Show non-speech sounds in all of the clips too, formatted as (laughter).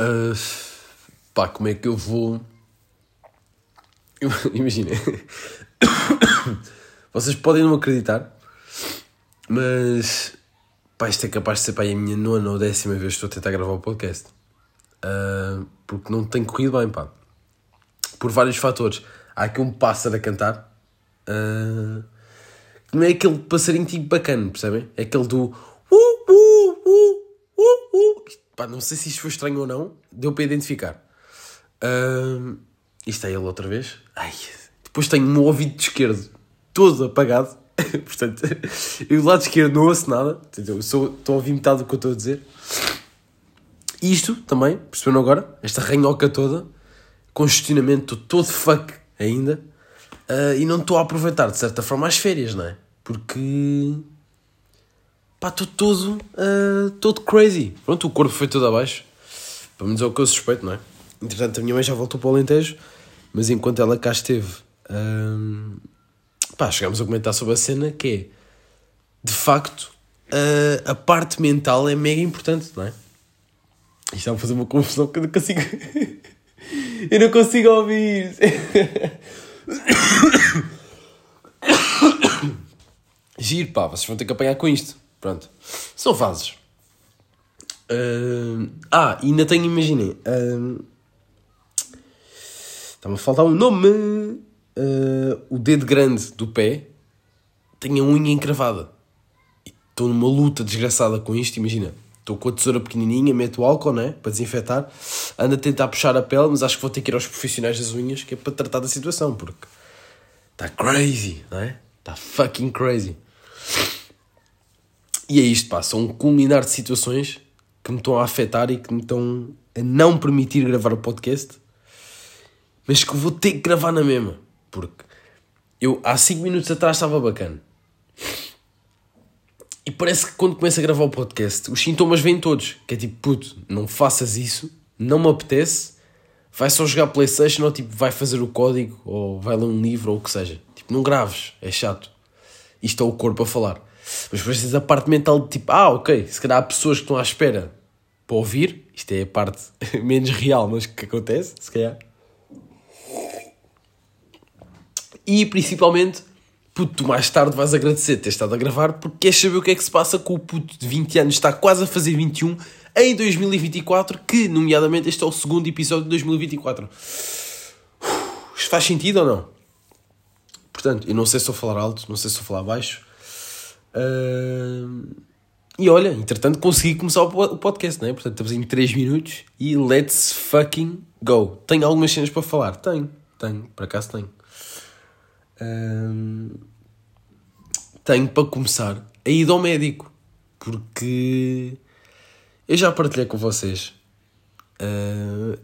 Uh, pá, como é que eu vou. (laughs) Imaginem. (coughs) Vocês podem não acreditar, mas. Pá, isto é capaz de ser pá, a minha nona ou décima vez que estou a tentar gravar o podcast. Uh, porque não tem corrido bem, pá. Por vários fatores. Há aqui um pássaro a cantar. Uh, não é aquele passarinho tipo bacana, percebem? É aquele do. Uh, uh, uh, uh, uh. Pá, não sei se isto foi estranho ou não. Deu para identificar. Uh, isto é ele outra vez. Ai, depois tenho o meu ouvido esquerdo todo apagado. (laughs) Portanto, eu do lado esquerdo não ouço nada. Portanto, eu sou, estou a ouvir metade do que eu estou a dizer. Isto também, perceberam agora? Esta ranhoca toda, congestionamento todo fuck ainda. Uh, e não estou a aproveitar de certa forma as férias, não é? Porque. Pá, estou todo. Uh, todo crazy. Pronto, o corpo foi todo abaixo. Pelo menos é o que eu suspeito, não é? Entretanto, a minha mãe já voltou para o Alentejo, mas enquanto ela cá esteve. Uh, pá, chegámos a comentar sobre a cena que é. de facto, a parte mental é mega importante, não é? Isto está a fazer uma confusão que eu não consigo. (laughs) eu não consigo ouvir. (coughs) Giro, pá, vocês vão ter que apanhar com isto. Pronto. São fases. Uh, ah, ainda tenho, imaginem. Uh, Está-me a faltar um nome. Uh, o dedo grande do pé tem a unha encravada. Estou numa luta desgraçada com isto, imagina. Estou com a tesoura pequenininha, meto álcool, né? Para desinfetar. Ando a tentar puxar a pele, mas acho que vou ter que ir aos profissionais das unhas, que é para tratar da situação, porque... Está crazy, não é? Está fucking crazy. E é isto, pá. São um culminar de situações que me estão a afetar e que me estão a não permitir gravar o podcast, mas que vou ter que gravar na mesma. Porque eu há 5 minutos atrás estava bacana. E parece que quando começo a gravar o podcast, os sintomas vêm todos. Que é tipo, puto, não faças isso, não me apetece, vai só jogar Playstation ou tipo, vai fazer o código ou vai ler um livro ou o que seja. Tipo, não graves, é chato. Isto é o corpo a falar. Mas depois tens a parte mental de tipo, ah, ok, se calhar há pessoas que estão à espera para ouvir, isto é a parte (laughs) menos real, mas que acontece, se calhar. E principalmente, puto, tu mais tarde vais agradecer ter estado a gravar porque queres saber o que é que se passa com o puto de 20 anos, está quase a fazer 21 em 2024, que, nomeadamente, este é o segundo episódio de 2024. Isto faz sentido ou não? Portanto, eu não sei se a falar alto, não sei se a falar baixo. Uh... E olha, entretanto consegui começar o podcast, não é? Portanto, estamos em 3 minutos e let's fucking go. Tenho algumas cenas para falar? Tenho, tenho, por acaso tenho. Uh... Tenho para começar a ir ao médico, porque eu já partilhei com vocês uh...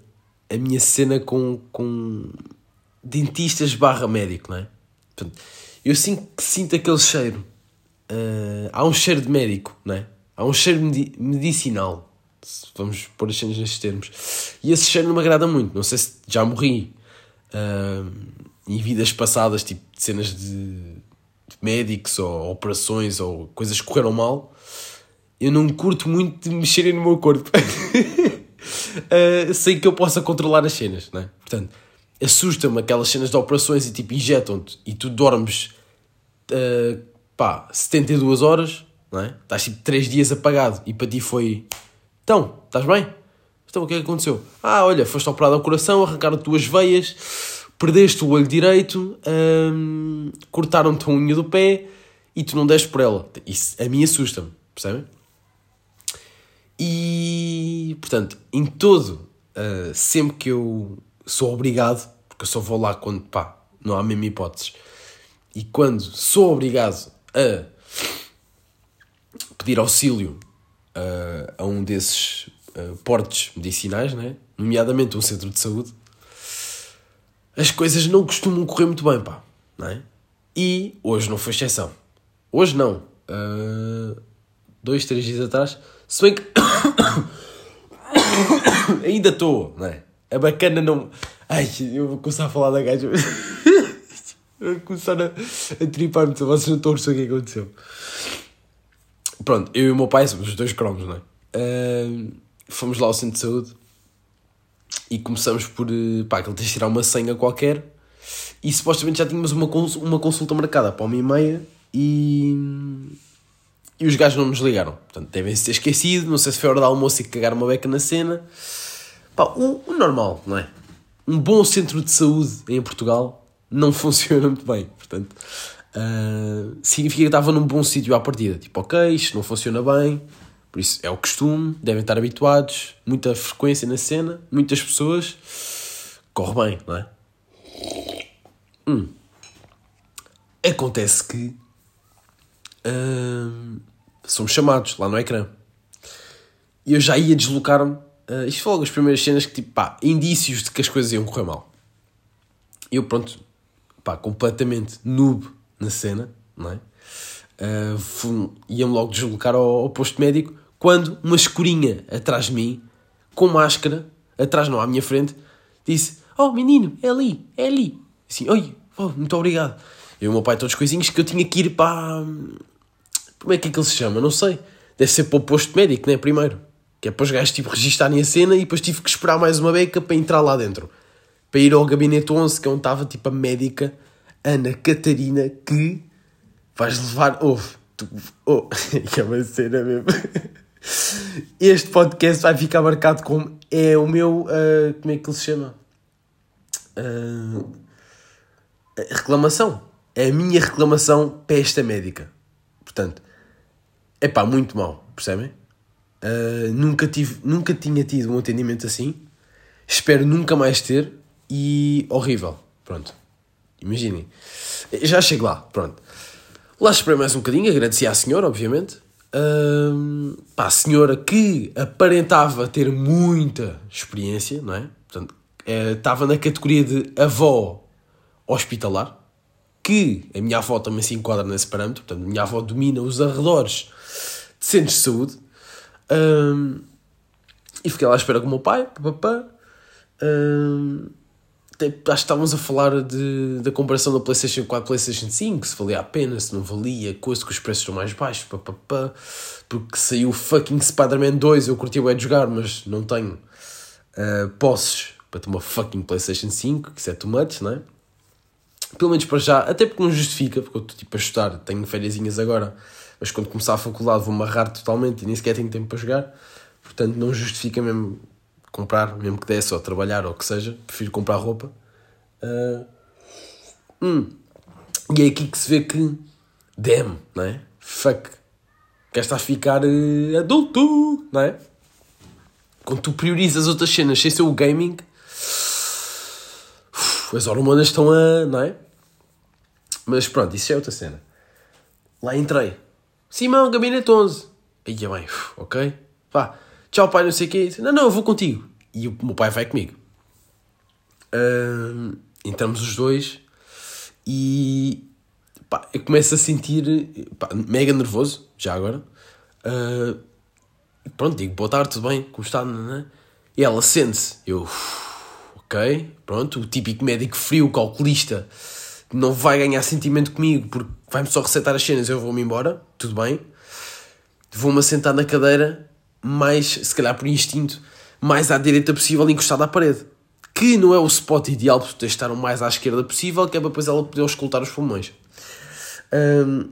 a minha cena com, com dentistas barra médico, não é? Portanto, eu sinto, sinto aquele cheiro Uh, há um cheiro de médico, não é? Há um cheiro medi medicinal, vamos pôr as cenas nestes termos. E esse cheiro não me agrada muito. Não sei se já morri uh, em vidas passadas, tipo de cenas de, de, médicos ou operações ou coisas que correram mal. Eu não curto muito de mexerem no meu corpo. (laughs) uh, sei que eu possa controlar as cenas, não é? Portanto, assusta-me aquelas cenas de operações e tipo injetam-te e tu dormes. Uh, pá, 72 horas, não é? Estás tipo 3 dias apagado e para ti foi. Então, estás bem? Então o que é que aconteceu? Ah, olha, foste operado ao coração, arrancaram duas veias, perdeste o olho direito, hum, cortaram-te a unha do pé e tu não deste por ela. Isso a mim assusta-me, percebem? E, portanto, em todo, uh, sempre que eu sou obrigado, porque eu só vou lá quando, pá, não há mesmo hipóteses, e quando sou obrigado a pedir auxílio uh, a um desses uh, portes medicinais, né? nomeadamente um centro de saúde, as coisas não costumam correr muito bem, pá. Não é? E hoje não foi exceção. Hoje não. Uh, dois, três dias atrás, se bem que (coughs) ainda estou, não é? A bacana não. Ai, eu vou começar a falar da gaja. (laughs) a começar a, a tripar-me, vocês não estão a perceber o que aconteceu. Pronto, eu e o meu pai somos os dois cromos, não é? Uh, fomos lá ao centro de saúde e começamos por, eh, pá, que ele tens de tirar uma senha qualquer e supostamente já tínhamos uma, cons uma consulta marcada para uma e meia e, e os gajos não nos ligaram. Portanto, devem-se ter esquecido, não sei se foi hora de almoço e cagar uma beca na cena. Pá, o, o normal, não é? Um bom centro de saúde em Portugal não (laughs) funciona muito bem, portanto... Uh, significa que estava num bom sítio à partida. Tipo, ok, isto não funciona bem, por isso é o costume, devem estar habituados, muita frequência na cena, muitas pessoas, corre bem, não é? Hum. Acontece que uh, somos chamados lá no ecrã. E eu já ia deslocar-me. Uh, isto foi logo as primeiras cenas que, tipo, pá, indícios de que as coisas iam correr mal. Eu, pronto, pá, completamente noob na cena, não é? Uh, ia-me logo deslocar ao, ao, posto médico quando uma escurinha atrás de mim, com máscara, atrás não, à minha frente, disse: Oh menino, é ali, é ali. Assim, oi, oh, muito obrigado. E o meu pai, todos coisinhos que eu tinha que ir para. Como é que é que ele se chama? Não sei. Deve ser para o posto médico, né? Primeiro. Que é para os gajos tipo, registarem a cena e depois tive que esperar mais uma beca para entrar lá dentro. Para ir ao gabinete 11, que é onde estava tipo a médica Ana Catarina, que vais levar. Ouve, tu. Oh, (laughs) é uma cena mesmo. Este podcast vai ficar marcado como. É o meu. Uh, como é que ele se chama? Uh, reclamação. É a minha reclamação para esta médica. Portanto, é pá, muito mal, percebem? Uh, nunca, tive, nunca tinha tido um atendimento assim. Espero nunca mais ter. E horrível. Pronto. Imaginem. Já chego lá, pronto. Lá esperei mais um bocadinho, agradeci à senhora, obviamente. Um, pá, a senhora que aparentava ter muita experiência, não é? Portanto, é, estava na categoria de avó hospitalar, que a minha avó também se enquadra nesse parâmetro, portanto, a minha avó domina os arredores de centros de saúde. Um, e fiquei lá à espera com o meu pai, papapá. Um, acho que estávamos a falar de, da comparação da PlayStation 4 e PlayStation 5, se valia a pena, se não valia, coisa que os preços estão mais baixos, pá, pá, pá, porque saiu fucking Spider-Man 2, eu curti o de jogar, mas não tenho uh, posses para ter uma fucking PlayStation 5, que isso é too much, não é? Pelo menos para já, até porque não justifica, porque eu estou tipo a estudar, tenho férias agora, mas quando começar a faculdade vou amarrar totalmente e nem sequer tenho tempo para jogar, portanto não justifica mesmo comprar, mesmo que desse, ou trabalhar, ou que seja, prefiro comprar roupa. Uh, hum. E é aqui que se vê que, damn, não é? Fuck, quer estar a ficar uh, adulto, não é? Quando tu priorizas outras cenas sem ser o gaming, uf, as hormonas estão a. não é? Mas pronto, isso é outra cena. Lá entrei. Simão, gabinete 11. Aí é bem, ok? Vá tchau pai, não sei o quê. Não, não, eu vou contigo. E o meu pai vai comigo. Entramos os dois e pá, eu começo a sentir pá, mega nervoso, já agora. Uh, pronto, digo, boa tarde, tudo bem? Como está? E ela sente-se. Eu, ok, pronto, o típico médico frio, calculista, não vai ganhar sentimento comigo porque vai-me só receitar as cenas, eu vou-me embora, tudo bem. Vou-me assentar na cadeira mais, se calhar por instinto, mais à direita possível, encostado à parede. Que não é o spot ideal, de estar o mais à esquerda possível, que é para depois ela poder escutar os pulmões. Um,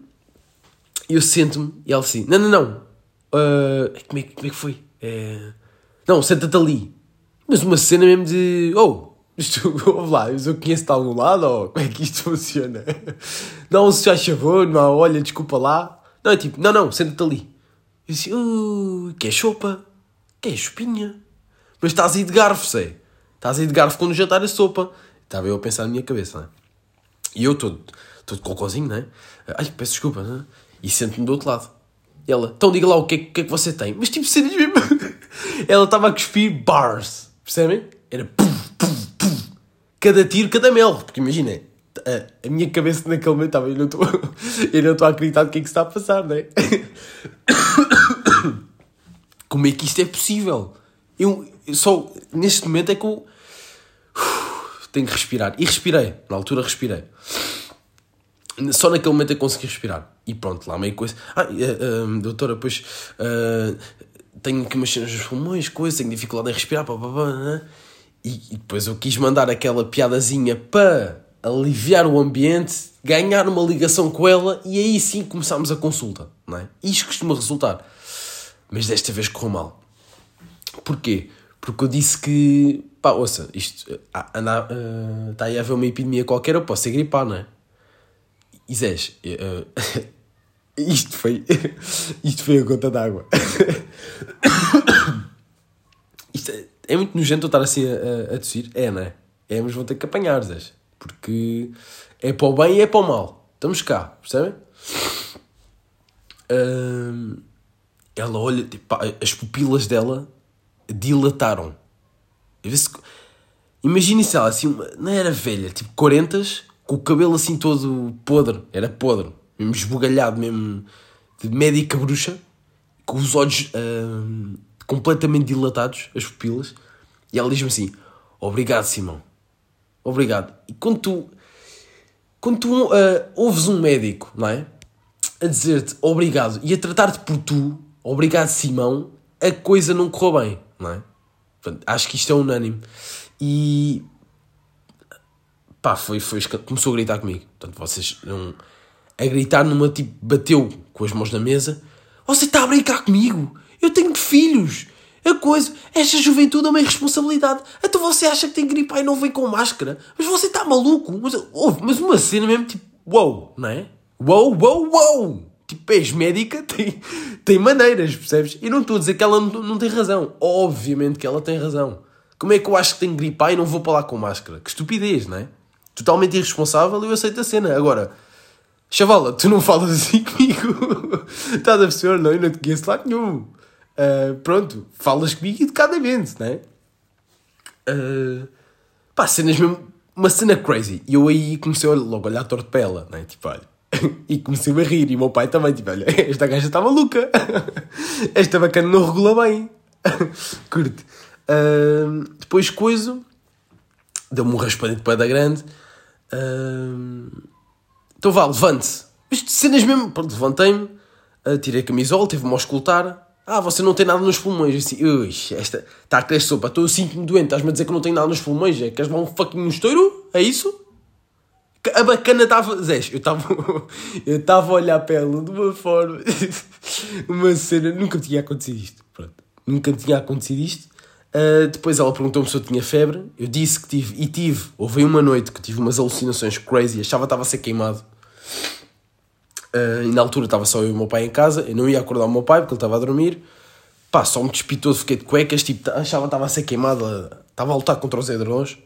eu sento-me e ela assim: Não, não, não. Uh, como, é, como é que foi? É... Não, senta-te ali. Mas uma cena mesmo de. Oh, isto, (laughs) vamos lá, eu conheço-te de algum lado ou como é que isto (laughs) funciona? Não, se já favor, não, olha, desculpa lá. Não, é tipo: Não, não, senta-te ali. Eu disse, uh, quer sopa? Quer chopinha? Mas estás aí de garfo, sei. Estás aí de garfo quando jantar a sopa. Estava eu a pensar na minha cabeça, não é? E eu todo, todo cocôzinho, não é? Ai, peço desculpa, não é? E sento-me do outro lado. E ela, então diga lá o que é, que, é que você tem. Mas tipo, cenas (laughs) mesmo. ela estava a cuspir bars, percebem? Era pum, pum, pum. Cada tiro, cada mel. Porque imagina, a, a minha cabeça naquele momento estava, eu não estou eu não estou a acreditar no que é que se está a passar, não é? (coughs) Como é que isto é possível? Eu, eu só neste momento é que eu (sighs) tenho que respirar. E respirei, na altura respirei. Só naquele momento é que consegui respirar. E pronto, lá meio coisa. Ah, uh, uh, doutora, pois uh, tenho umas cenas nos pulmões, coisa, tenho dificuldade em respirar, pá, pá, pá, né? E, e depois eu quis mandar aquela piadazinha para aliviar o ambiente, ganhar uma ligação com ela e aí sim começámos a consulta, não é? Isto costuma resultar. Mas desta vez correu mal. Porquê? Porque eu disse que, pá, ouça, isto, ah, anda, uh, está aí a haver uma epidemia qualquer, eu posso ser gripar, não é? Zés, uh, (laughs) isto foi, (laughs) isto foi a gota d'água. (coughs) isto é, é, muito nojento eu estar assim a, a, a tossir, é, não é? É, mas vou ter que apanhar, Zés. Porque é para o bem e é para o mal. Estamos cá, percebem? Ela olha, tipo, as pupilas dela dilataram. Imagina se ela assim, não era velha, tipo 40 com o cabelo assim todo podre, era podre, mesmo esbugalhado, mesmo de médica bruxa, com os olhos completamente dilatados, as pupilas, e ela diz-me assim: Obrigado, Simão, obrigado. E quando tu, quando tu uh, ouves um médico, não é? A dizer-te obrigado e a tratar-te por tu, obrigado, Simão, a coisa não correu bem, não é? Portanto, acho que isto é unânime. E pá, foi, foi, começou a gritar comigo. Portanto, vocês não. A gritar numa tipo, bateu com as mãos na mesa. Você está a brincar comigo? Eu tenho filhos. A coisa, esta juventude é uma irresponsabilidade. Então você acha que tem gripe e não vem com máscara? Mas você está maluco? Mas, oh, mas uma cena mesmo tipo, wow, não é? Wow, wow, wow! Tipo, és médica, (laughs) tem, tem maneiras, percebes? E não estou a dizer que ela não, não tem razão. Obviamente que ela tem razão. Como é que eu acho que tenho gripe e não vou para lá com máscara? Que estupidez, não é? Totalmente irresponsável eu aceito a cena. Agora, chavala, tu não falas assim (laughs) comigo. Estás a perceber? Não, eu não te conheço lá nenhum. Uh, pronto, falas comigo educadamente, não é? Uh, pá, cenas mesmo. Uma cena crazy. E eu aí comecei logo a olhar torto para ela, não é? Tipo, olha (laughs) e comecei-me a rir. E o meu pai também, tipo, olha, (laughs) esta gaja está maluca. (laughs) esta bacana não regula bem. Curte. Uh, depois, coisa, deu-me um raspadinho de pedra grande. Uh, então vá, levante-se. Isto cenas mesmo. Pronto, levantei-me, uh, tirei a camisola, teve-me a escutar. Ah, você não tem nada nos pulmões. Assim, ui, esta a crescer sopa. Estou, sinto-me doente. Estás-me a dizer que não tenho nada nos pulmões. É? Queres levar um fucking estouro? É isso? A bacana estava. Zé, eu estava. (laughs) Eu estava a olhar para ela de uma forma. (laughs) Uma cena. Nunca tinha acontecido isto. Pronto. Nunca tinha acontecido isto. Uh, depois ela perguntou-me se eu tinha febre. Eu disse que tive. E tive. Houve uma noite que tive umas alucinações crazy. Achava que estava a ser queimado. Uh, e na altura estava só eu e o meu pai em casa. Eu não ia acordar o meu pai porque ele estava a dormir. Pá, só me despitou, fiquei de cuecas. Tipo, achava que estava a ser queimado. Estava a lutar contra os edrões.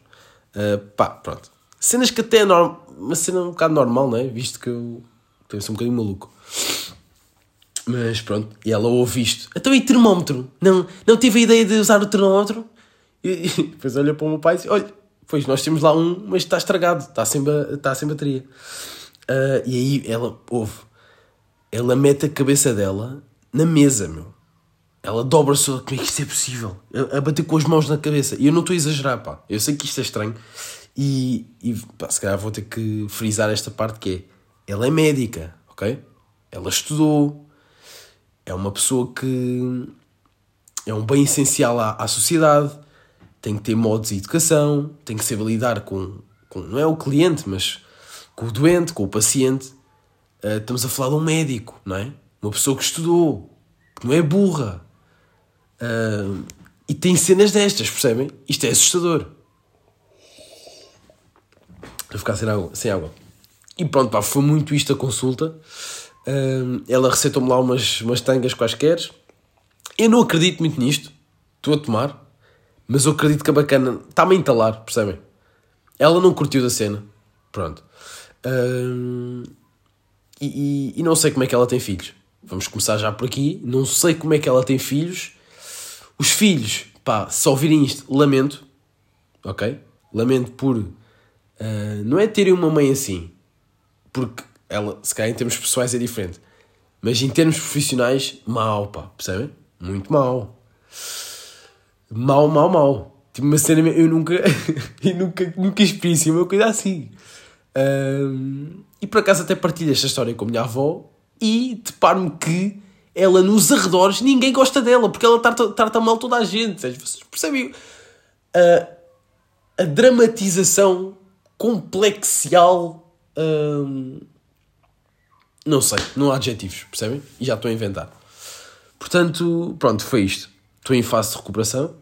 Uh, pá, pronto. Cenas que até é uma cena um bocado normal, não é? Visto que eu tenho um bocadinho maluco. Mas pronto, e ela ouve isto. Então e termómetro? Não, não tive a ideia de usar o termómetro? E, (laughs) e depois olha para o meu pai e diz: Olha, pois nós temos lá um, mas está estragado, está sem, está sem bateria. Uh, e aí ela ouve. Ela mete a cabeça dela na mesa, meu. Ela dobra-se, como é que isto é possível? A, bater com as mãos na cabeça. E eu não estou a exagerar, pá. Eu sei que isto é estranho. E, e pá, se calhar vou ter que frisar esta parte que é, ela é médica, ok? Ela estudou, é uma pessoa que é um bem essencial à, à sociedade, tem que ter modos de educação, tem que saber lidar com, com, não é o cliente, mas com o doente, com o paciente. Uh, estamos a falar de um médico, não é? Uma pessoa que estudou, que não é burra. Uh, e tem cenas destas, percebem? Isto é assustador para ficar sem água, sem água. E pronto, pá, foi muito isto a consulta. Uh, ela receitou-me lá umas, umas tangas quaisquer. Eu não acredito muito nisto. Estou a tomar. Mas eu acredito que a bacana está-me a entalar, percebem? Ela não curtiu da cena. Pronto. Uh, e, e, e não sei como é que ela tem filhos. Vamos começar já por aqui. Não sei como é que ela tem filhos. Os filhos, pá, se ouvirem isto, lamento. Ok? Lamento por Uh, não é terem uma mãe assim, porque ela, se calhar em termos pessoais é diferente, mas em termos profissionais, mal, pá, percebem? Muito mal. Mal, mal, mal. Tipo, uma cena, eu nunca, (laughs) eu nunca, nunca experiência uma coisa assim. Uh, e por acaso até partilho esta história com a minha avó e deparo-me que ela nos arredores ninguém gosta dela porque ela trata, trata mal toda a gente. Vocês percebem? Uh, a dramatização complexial. hum, não sei, não há adjetivos, percebem? E já estou a inventar. Portanto, pronto, foi isto. Estou em fase de recuperação,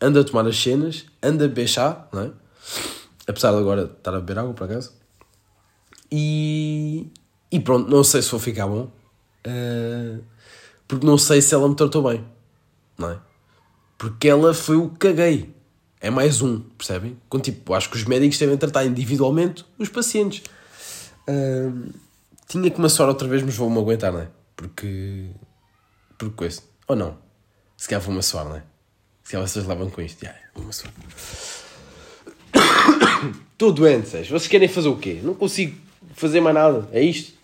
ando a tomar as cenas, ando a chá, não é? Apesar de agora estar a beber água, por acaso. E, e pronto, não sei se vou ficar bom. eh, porque não sei se ela me tratou bem, não é? Porque ela foi o que caguei. É mais um, percebem? Com, tipo, acho que os médicos devem tratar individualmente os pacientes. Ahm, tinha que me assoar outra vez, mas vou-me aguentar, não é? Porque. Porque coisa. Ou não? Se calhar vou-me assoar, não é? Se calhar vocês levam com isto. Vou-me assoar. (coughs) Estou doente. Vocês querem fazer o quê? Não consigo fazer mais nada. É isto?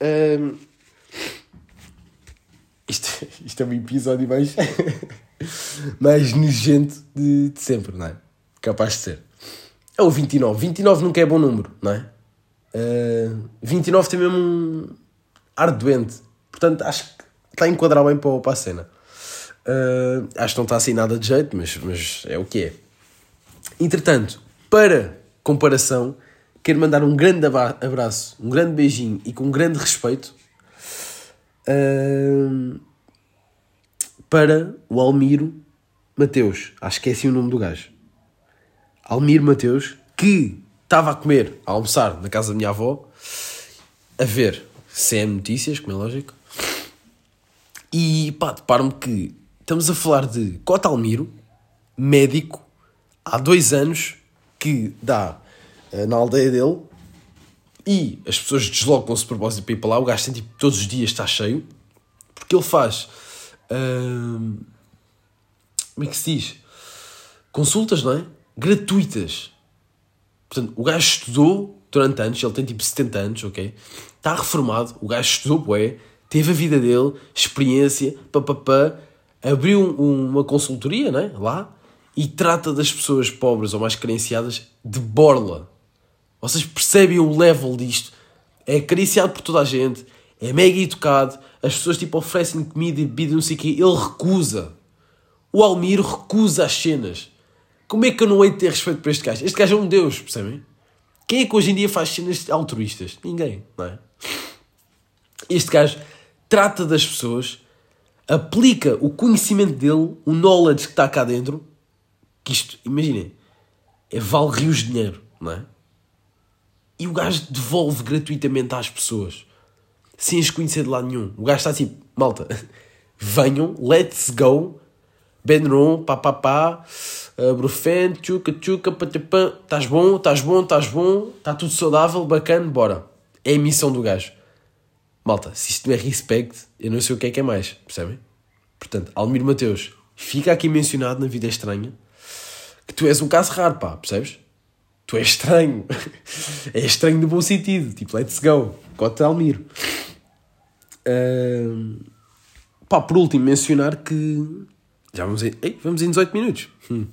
Ahm, isto, isto é um episódio mais, (laughs) mais nojento de, de sempre, não é? Capaz de ser. É o 29. 29 nunca é bom número, não é? Uh, 29 tem mesmo um ar doente. Portanto, acho que está a enquadrar bem para, para a cena. Uh, acho que não está assim nada de jeito, mas, mas é o que é. Entretanto, para comparação, quero mandar um grande abraço, um grande beijinho e com grande respeito uh, para o Almiro Mateus. Acho que é assim o nome do gajo. Almiro Mateus, que estava a comer, a almoçar na casa da minha avó, a ver CM Notícias, como é lógico, e pá, deparo-me que estamos a falar de Cota Almiro, médico, há dois anos, que dá eh, na aldeia dele, e as pessoas deslocam-se de propósito para ir para lá, o gajo tem tipo todos os dias está cheio, porque ele faz. hum, como é que se diz? Consultas, não é? Gratuitas. Portanto, o gajo estudou durante anos, ele tem tipo 70 anos, ok? Está reformado, o gajo estudou, bué, teve a vida dele, experiência, papapá, abriu um- uma consultoria, né? Lá, e trata das pessoas pobres ou mais carenciadas de borla. Vocês percebem o level disto? É acariciado por toda a gente, é mega educado, as pessoas tipo oferecem comida e bebida, não sei o quê, ele recusa. O Almiro recusa as cenas. Como é que eu não hei de ter respeito por este gajo? Este gajo é um deus, percebem? Quem é que hoje em dia faz cenas altruístas? Ninguém, não é? Este gajo trata das pessoas, aplica o conhecimento dele, o knowledge que está cá dentro, que isto, imaginem, é vale rios de dinheiro, não é? E o gajo devolve gratuitamente às pessoas, sem as conhecer de lado nenhum. O gajo está tipo, malta, (laughs) venham, let's go, Benron, pá pá pá, uh, Brufen, tchuca tchuca, patapã, estás bom, estás bom, estás bom, está tudo saudável, bacana, bora. É a missão do gajo. Malta, se isto não é respect, eu não sei o que é que é mais, percebem? Portanto, Almir Mateus, fica aqui mencionado na vida estranha que tu és um caso raro, pá, percebes? Tu és estranho. (laughs) é estranho no bom sentido. Tipo, let's go. Cota Almiro. Ahm, pá, por último, mencionar que. Já vamos em. Ei, vamos em 18 minutos. Hum.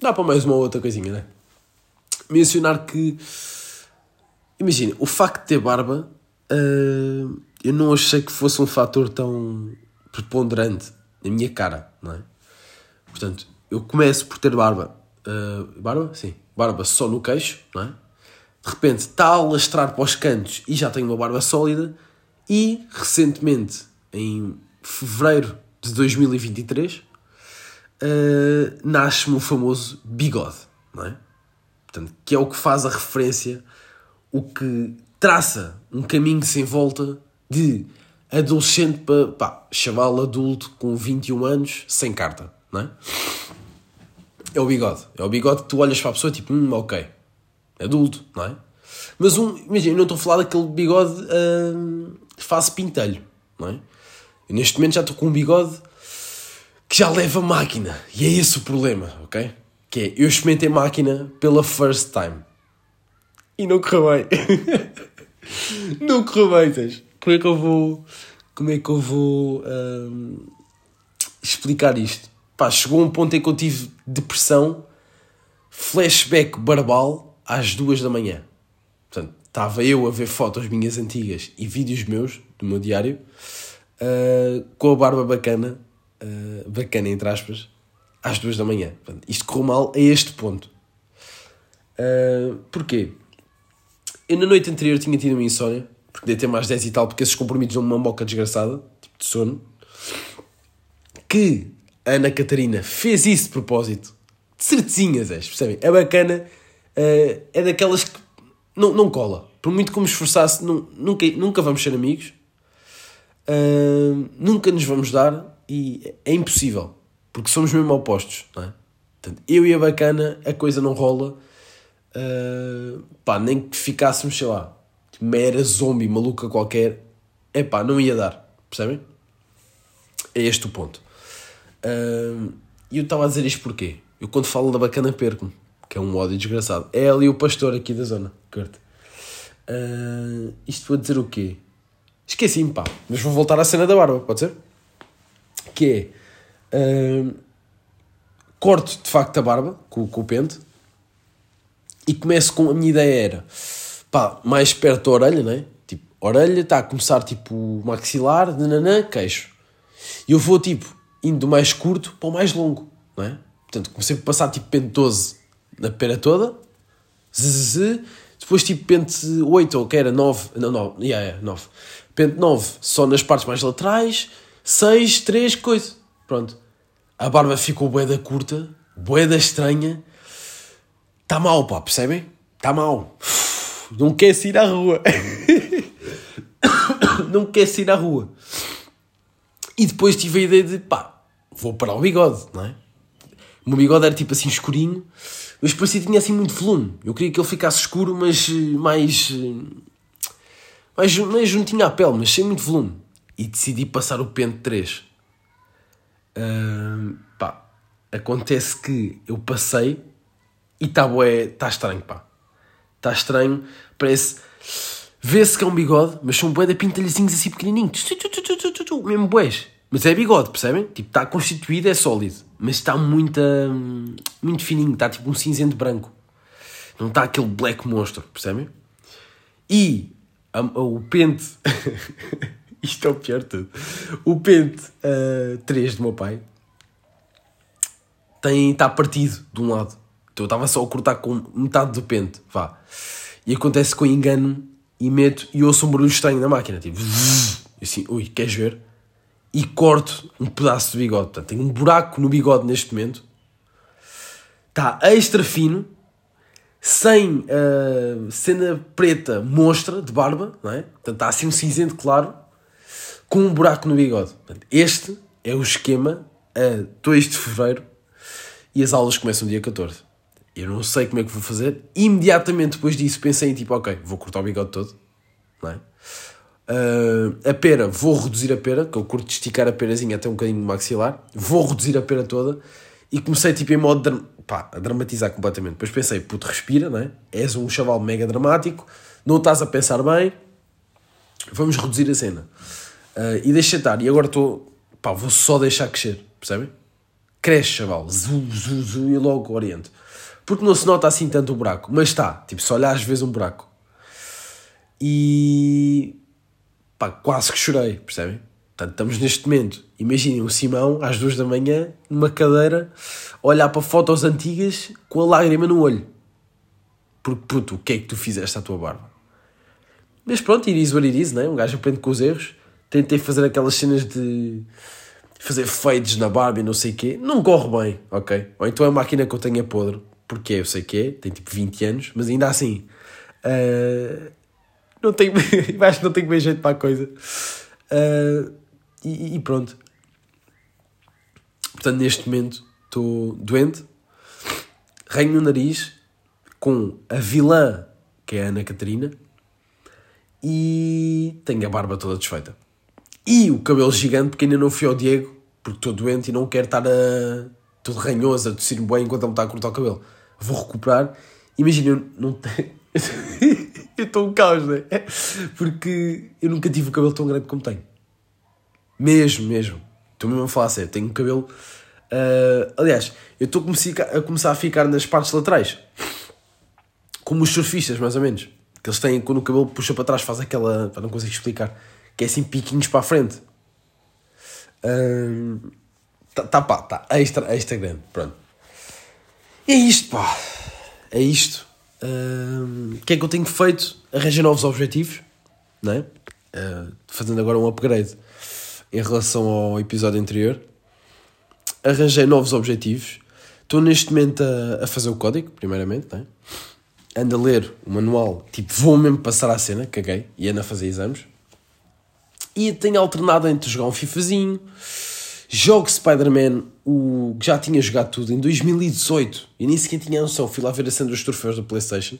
Dá para mais uma outra coisinha, né? Mencionar que. Imagina, o facto de ter barba. ah, eu não achei que fosse um fator tão preponderante na minha cara, não é? Portanto, eu começo por ter barba. ah, barba? Sim. Barba só no queixo, não é? De repente está a lastrar para os cantos e já tenho uma barba sólida. E, recentemente, em fevereiro de 2023, ah, nasce-me o famoso bigode, não é? Portanto, que é o que faz a referência, o que traça um caminho sem volta de adolescente para chaval adulto com 21 anos sem carta, não é? É o bigode. É o bigode que tu olhas para a pessoa tipo, hum, ok, adulto, não é? Mas um, imagina, eu não estou a falar daquele bigode hum, face pintelho, não é? Eu neste momento já estou com um bigode que já leva máquina. E é esse o problema, ok? Que é, eu experimentei máquina pela first time. E não correu bem. (laughs) não correu bem, tens? Como é que eu vou... Como é que eu vou... hum, explicar isto? Pá, chegou um ponto em que eu tive depressão, flashback barbal às duas da manhã. Portanto, estava eu a ver fotos minhas antigas e vídeos meus, do meu diário, ah, com a barba bacana, uh, bacana, entre aspas, às duas da manhã. Portanto, isto correu mal a este ponto. Uh, porquê? Eu na noite anterior tinha tido uma insónia, porque deitei mais 10 e tal, porque esses compromissos dão uma moca desgraçada, tipo de sono, que a Ana Catarina fez isso de propósito. De certezinhas, és, percebem? É bacana, uh, é daquelas que não, não cola. Por muito que me esforçasse, não, nunca, nunca vamos ser amigos, uh, nunca nos vamos dar e é impossível, porque somos mesmo opostos, não é? Portanto, eu e a bacana, a coisa não rola, uh, pá, nem que ficássemos, sei lá, uma era zombie maluca qualquer, é pá, não ia dar, percebem? É este o ponto. Uh, e eu estava a dizer isto porquê? Eu quando falo da bacana perco-me, que é um ódio desgraçado. É ali o pastor aqui da zona, Kurt. Uh, isto vou dizer o quê? Esqueci-me, pá. Mas vou voltar à cena da barba, pode ser? Que é... Uh, corto, de facto, a barba com, com o pente e começo com... A minha ideia era... Pá, mais perto da orelha, né? Tipo, orelha, está a começar, tipo, maxilar, nananã, queixo. E eu vou, tipo, indo do mais curto para o mais longo, não é? Portanto, comecei a passar, tipo, pente 12 na pera toda, zzz, depois tipo pente 8, ou que era 9, não, 9, yeah, yeah, 9. Pente 9 só nas partes mais laterais, 6, 3, coisa. Pronto. A barba ficou boeda curta, boeda estranha. Está mal, pá, percebem? Está mal. Não quer ir à rua. (coughs) não quer ir à rua. E depois tive a ideia de, pá, vou para o bigode, não é? O meu bigode era tipo assim escurinho mas parecia que tinha assim muito volume. Eu queria que ele ficasse escuro, mas eh, mais. Eh, mais, mais juntinho à pele, mas sem muito volume. E decidi passar o pente 3. Uh, pá, acontece que eu passei e está está estranho, pá. Está estranho, parece. Vê-se que é um bigode, mas são bué de pintalhazinhos assim pequenininhos. Mesmo bués. Mas é bigode, percebem? Tipo, está constituído, é sólido. Mas está muito, muito fininho, está tipo um cinzento branco. Não está aquele black monstro, percebem? E a, a, o pente. (laughs) Isto é o pior de tudo. O pente uh, ah, 3 do meu pai está partido de um lado. Então eu estava só a cortar com metade do pente, vá. E acontece que eu engano e meto e ouço um barulho estranho na máquina, tipo, assim, ui, queres ver? e corto um pedaço de bigode. Portanto, tenho um buraco no bigode neste momento. Está extra fino, sem uh, cena preta monstra de barba, não é? Portanto, está assim um cinzento claro, com um buraco no bigode. Portanto, este é o esquema a 2 de fevereiro e as aulas começam dia 14. Eu não sei como é que vou fazer. Imediatamente depois disso pensei em tipo, ok, vou cortar o bigode todo, não é? Uh, a pera, vou reduzir a pera, que eu curto esticar a perazinha até um bocadinho maxilar. Vou reduzir a pera toda. E comecei tipo em modo pá, a dramatizar completamente. Depois pensei, puto, respira, não é? És um chaval mega dramático, não estás a pensar bem, vamos reduzir a cena. Uh, e deixa estar. E agora estou, pá, vou só deixar crescer, percebem? Cresce, chaval, zu, zu, zu, e logo oriento. Porque não se nota assim tanto o buraco, mas está, tipo, se olhar às vezes um buraco. E pá, quase que chorei, percebem? Portanto, estamos neste momento, imaginem o Simão às duas da manhã, numa cadeira, olhar para fotos antigas com a lágrima no olho. Porque, puto, o que é que tu fizeste à tua barba? Mas pronto, iris what it is, né? Um gajo aprende com os erros. Tentei fazer aquelas cenas de fazer fades na barba e não sei o quê. Não corre bem, ok? Ou então a máquina que eu tenho é podre, porque eu sei que é, tem tipo 20 anos, mas ainda assim. Uh, não tenho, (laughs) acho que não tenho bem jeito para a coisa. Uh, e, e, pronto. Portanto, neste momento estou doente, renho no nariz com a vilã, que é a Ana Catarina, e tenho a barba toda desfeita. E o cabelo gigante, porque ainda não fui ao Diego, porque estou doente e não quero estar a, todo ranhoso, a tossir-me bem enquanto ele me está a cortar o cabelo. Vou recuperar. Imagina, eu não tenho. (laughs) eu estou um caos, não é? Porque eu nunca tive o cabelo tão grande como tenho. Mesmo, mesmo. Estou mesmo a falar sério. Tenho um cabelo. Uh, aliás, eu estou a começar a ficar nas partes laterais. Como os surfistas, mais ou menos. Que eles têm, quando o cabelo puxa para trás, faz aquela. Não consigo explicar. Que é assim piquinhos para a frente. Uh, Está tá, pá, está extra, extra grande. Pronto. É isto, pá. É isto. O uh, que é que eu tenho feito? Arranjar novos objetivos, não é? Uh, fazendo agora um upgrade em relação ao episódio anterior. Arranjei novos objetivos. Estou neste momento a, a fazer o código, primeiramente, não é? Ando a ler o manual, tipo, vou mesmo passar à cena, caguei, e ando a fazer exames. E tenho alternado entre jogar um FIFAzinho, jogo Spider-Man, o que já tinha jogado tudo em 2018, e nem sequer tinha noção, fui lá ver a cena dos troféus da PlayStation.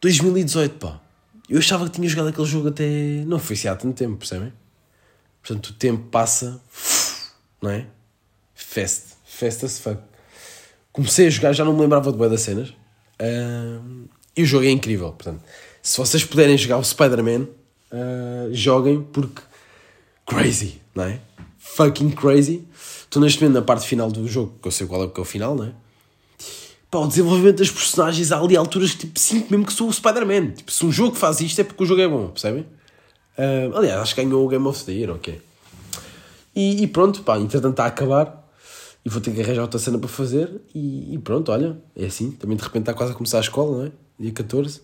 2018, pá. Eu achava que tinha jogado aquele jogo até. Não foi se há tanto tempo, percebem? Portanto, o tempo passa, não é? Fast, fast as fuck. Comecei a jogar, já não me lembrava de boa das cenas. Uh, e o jogo é incrível. Portanto, se vocês puderem jogar o Spider-Man, uh, joguem porque crazy, não é? Fucking crazy. Estou neste momento na parte final do jogo, que eu sei qual é, que é o final, não é? Pá, o desenvolvimento das personagens há ali alturas tipo, sinto mesmo que sou o Spider-Man. Tipo, se um jogo faz isto é porque o jogo é bom, percebem? Uh, aliás, acho que ganhou o Game of the Year, ok. E, e pronto, pá, entretanto está a acabar e vou ter que arranjar outra cena para fazer e, e, pronto, olha, é assim. Também de repente está quase a começar a escola, não é? Dia 14.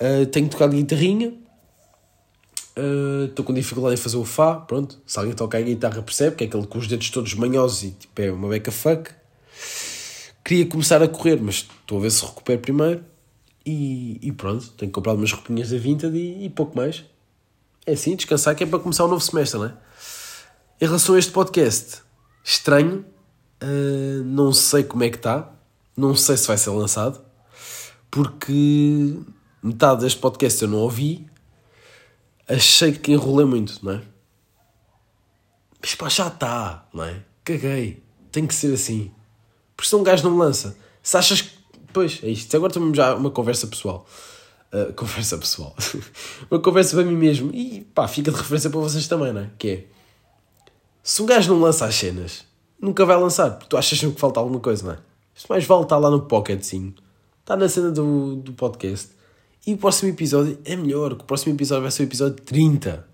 Uh, tenho tocado guitarrinha. Estou uh, com dificuldade em fazer o Fá, pronto. Se alguém toca a guitarra percebe que é aquele com os dedos todos manhosos e tipo é uma beca fuck. Queria começar a correr, mas estou a ver se recupero primeiro. E, e pronto, tenho que comprar umas roupinhas da Vinted e, e pouco mais. É assim, descansar que é para começar o novo semestre, não é? Em relação a este podcast, estranho, uh, não sei como é que está, não sei se vai ser lançado, porque metade deste podcast eu não ouvi, achei que enrolei muito, não é? Mas pá, já está, não é? Caguei, tem que ser assim. Porque se um gajo não me lança, se achas que. Pois, é isto. Agora também já uma conversa pessoal. Uh, (laughs) conversa pessoal. (laughs) uma conversa para mim mesmo. E pá, fica de referência para vocês também, não é? Que é. Se um gajo não lança as cenas, nunca vai lançar, porque tu achas que falta alguma coisa, não é? Isto mais vale estar lá no pocketzinho. Está na cena do, do podcast. E o próximo episódio é melhor, o próximo episódio vai ser o episódio 30.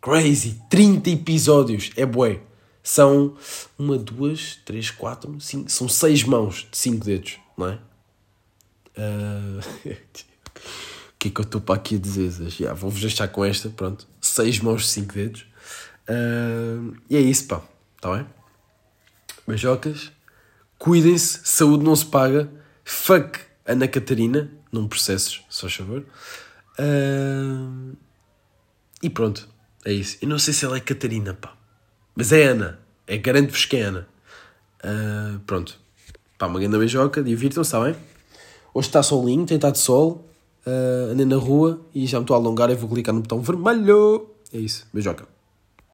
Crazy! 30 episódios! É bué. São uma, duas, três, quatro, cinco. São seis mãos de cinco dedos, não é? (laughs) Uh... que é que eu estou para aqui a dizer? Já, Vou-vos deixar com esta, pronto. Seis mãos, cinco dedos. Uh, e é isso, pá. Está bem? Beijocas. Cuidem-se. Saúde não se paga. Fuck Ana Catarina. Não processos, só favor. Uh, e pronto. É isso. Eu não sei se ela é Catarina, pá. Mas é Ana. É garanto-vos que é Ana. Uh, pronto. Pá, uma grande beijoca. Divirtam-se, está bem? Hoje está solinho, tem estado sol uh, andei na rua e já me estou a alongar e vou clicar no botão vermelho. É isso, beijoca.